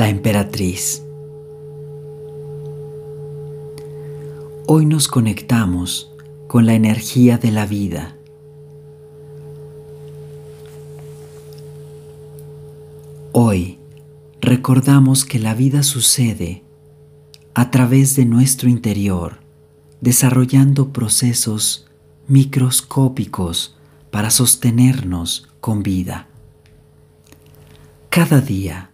la emperatriz. Hoy nos conectamos con la energía de la vida. Hoy recordamos que la vida sucede a través de nuestro interior, desarrollando procesos microscópicos para sostenernos con vida. Cada día,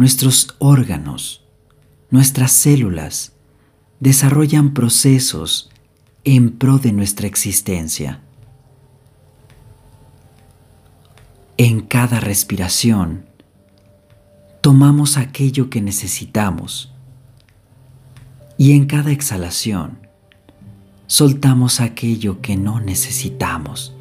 nuestros órganos, nuestras células, desarrollan procesos en pro de nuestra existencia. En cada respiración, tomamos aquello que necesitamos y en cada exhalación, soltamos aquello que no necesitamos.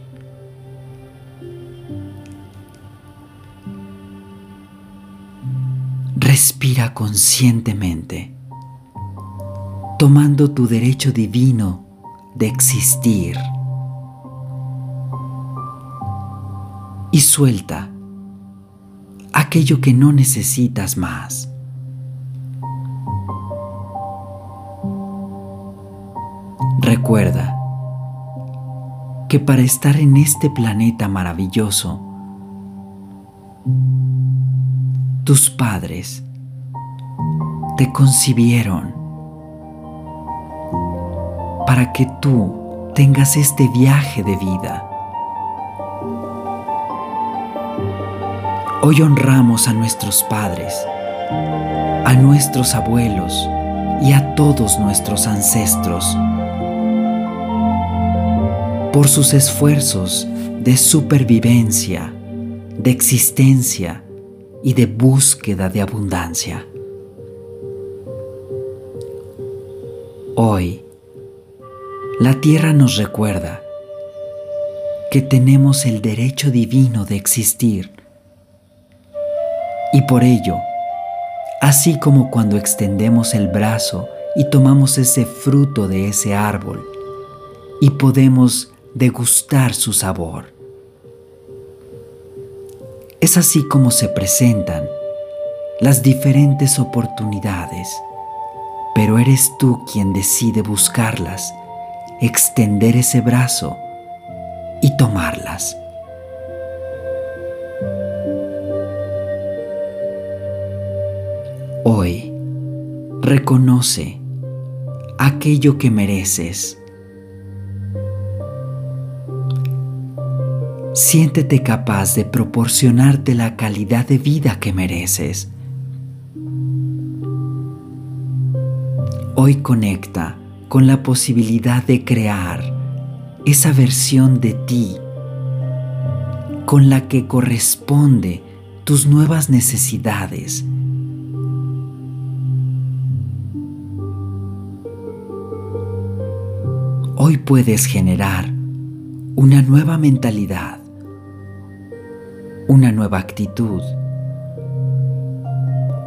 Respira conscientemente, tomando tu derecho divino de existir. Y suelta aquello que no necesitas más. Recuerda que para estar en este planeta maravilloso, tus padres te concibieron para que tú tengas este viaje de vida. Hoy honramos a nuestros padres, a nuestros abuelos y a todos nuestros ancestros por sus esfuerzos de supervivencia, de existencia y de búsqueda de abundancia. Hoy, la tierra nos recuerda que tenemos el derecho divino de existir. Y por ello, así como cuando extendemos el brazo y tomamos ese fruto de ese árbol y podemos degustar su sabor, es así como se presentan las diferentes oportunidades, pero eres tú quien decide buscarlas, extender ese brazo y tomarlas. Hoy reconoce aquello que mereces Siéntete capaz de proporcionarte la calidad de vida que mereces. Hoy conecta con la posibilidad de crear esa versión de ti con la que corresponde tus nuevas necesidades. Hoy puedes generar una nueva mentalidad una nueva actitud,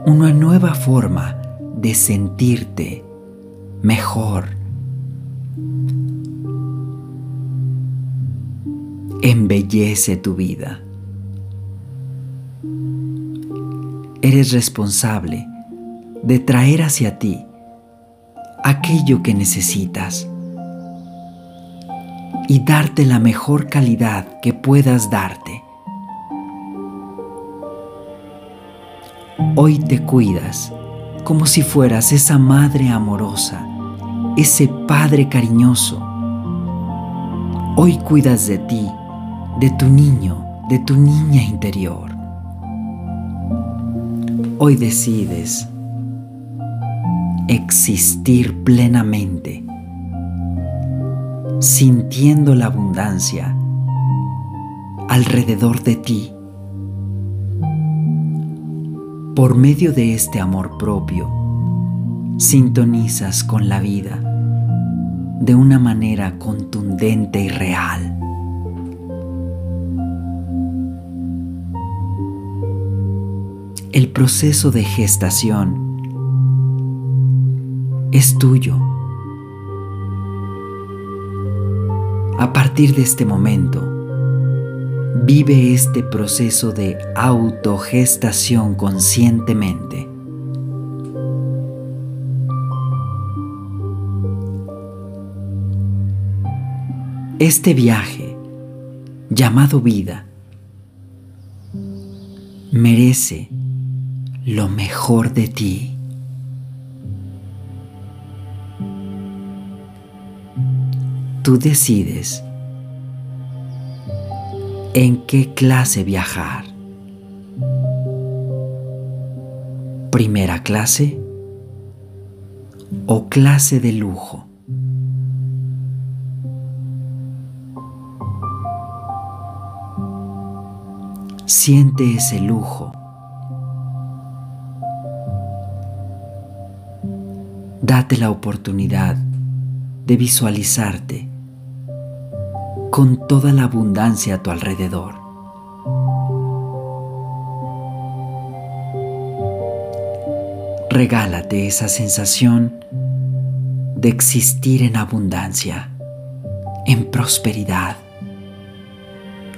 una nueva forma de sentirte mejor. Embellece tu vida. Eres responsable de traer hacia ti aquello que necesitas y darte la mejor calidad que puedas darte. Hoy te cuidas como si fueras esa madre amorosa, ese padre cariñoso. Hoy cuidas de ti, de tu niño, de tu niña interior. Hoy decides existir plenamente, sintiendo la abundancia alrededor de ti por medio de este amor propio, sintonizas con la vida de una manera contundente y real. El proceso de gestación es tuyo. A partir de este momento, Vive este proceso de autogestación conscientemente. Este viaje, llamado vida, merece lo mejor de ti. Tú decides en qué clase viajar. Primera clase o clase de lujo. Siente ese lujo. Date la oportunidad de visualizarte con toda la abundancia a tu alrededor. Regálate esa sensación de existir en abundancia, en prosperidad,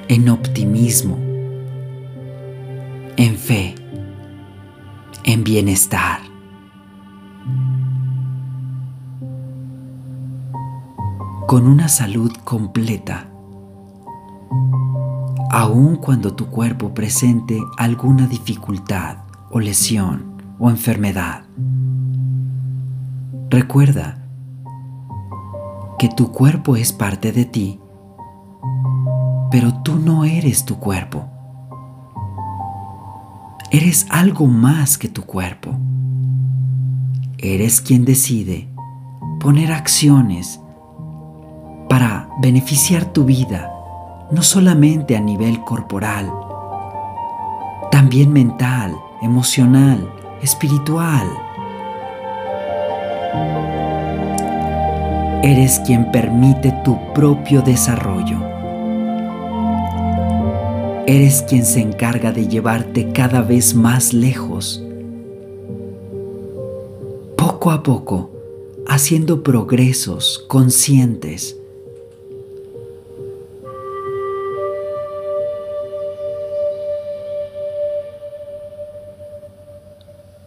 en optimismo, en fe, en bienestar. Con una salud completa, aun cuando tu cuerpo presente alguna dificultad o lesión o enfermedad. Recuerda que tu cuerpo es parte de ti, pero tú no eres tu cuerpo. Eres algo más que tu cuerpo. Eres quien decide poner acciones para beneficiar tu vida, no solamente a nivel corporal, también mental, emocional, espiritual. Eres quien permite tu propio desarrollo Eres quien se encarga de llevarte cada vez más lejos, poco a poco, haciendo progresos conscientes.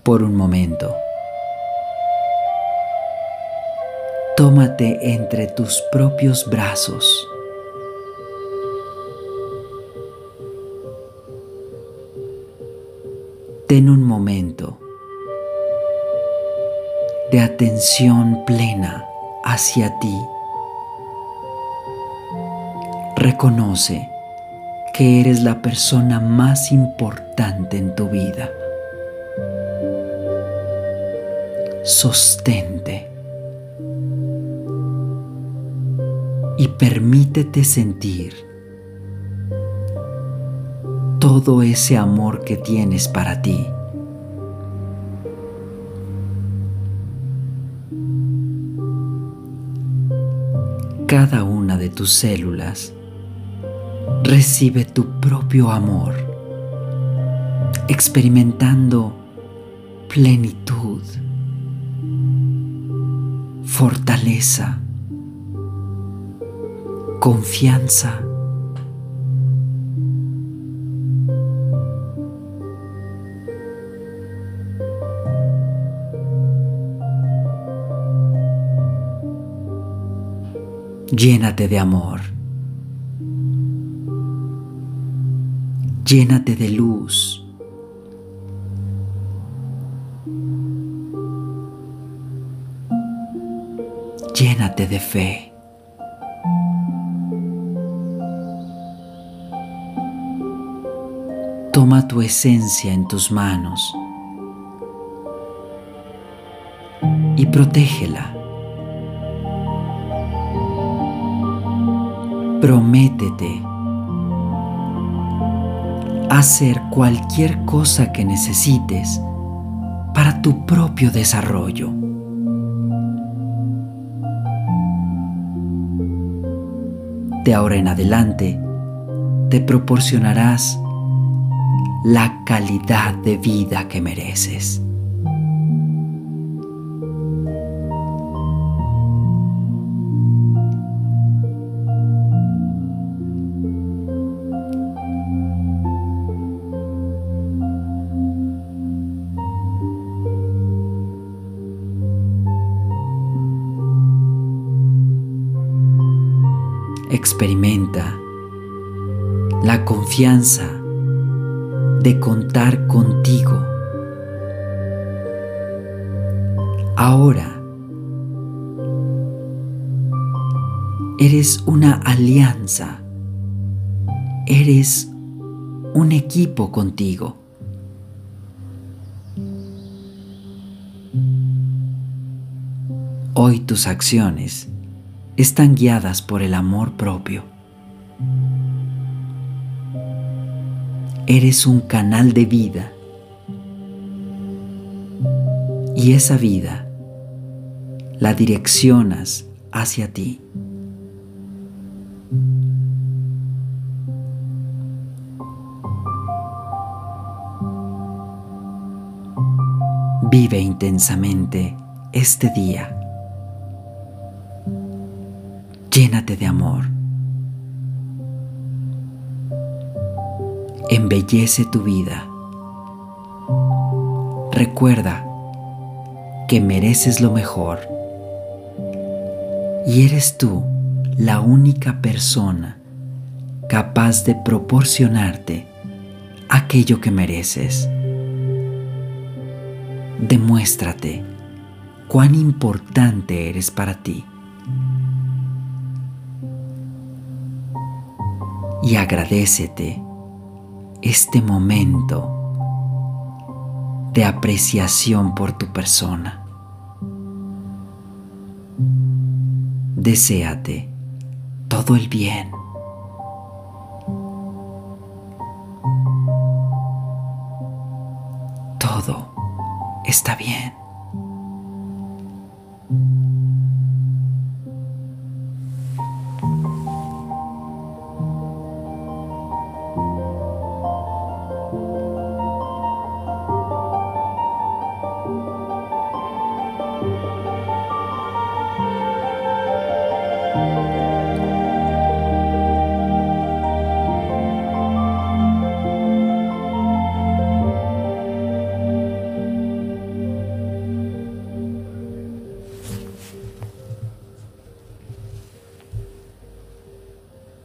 Por un momento, tómate entre tus propios brazos. Ten un momento de atención plena hacia ti. Reconoce que eres la persona más importante en tu vida. Sostente y permítete sentir todo ese amor que tienes para ti. Cada una de tus células recibe tu propio amor, experimentando plenitud, fortaleza, confianza Llénate de amor. Llénate de luz. Llénate de fe. Toma tu esencia en tus manos y protégela. Prométete hacer cualquier cosa que necesites para tu propio desarrollo. De ahora en adelante, te proporcionarás la calidad de vida que mereces. Experimenta la confianza de contar contigo. Ahora eres una alianza, eres un equipo contigo. Hoy tus acciones están guiadas por el amor propio. Eres un canal de vida y esa vida la direccionas hacia ti. Vive intensamente este día. Llénate de amor. Embellece tu vida. Recuerda que mereces lo mejor y eres tú la única persona capaz de proporcionarte aquello que mereces demuéstrate cuán importante eres para ti. Y agradecete este momento de apreciación por tu persona. Deséate todo el bien. Todo está bien.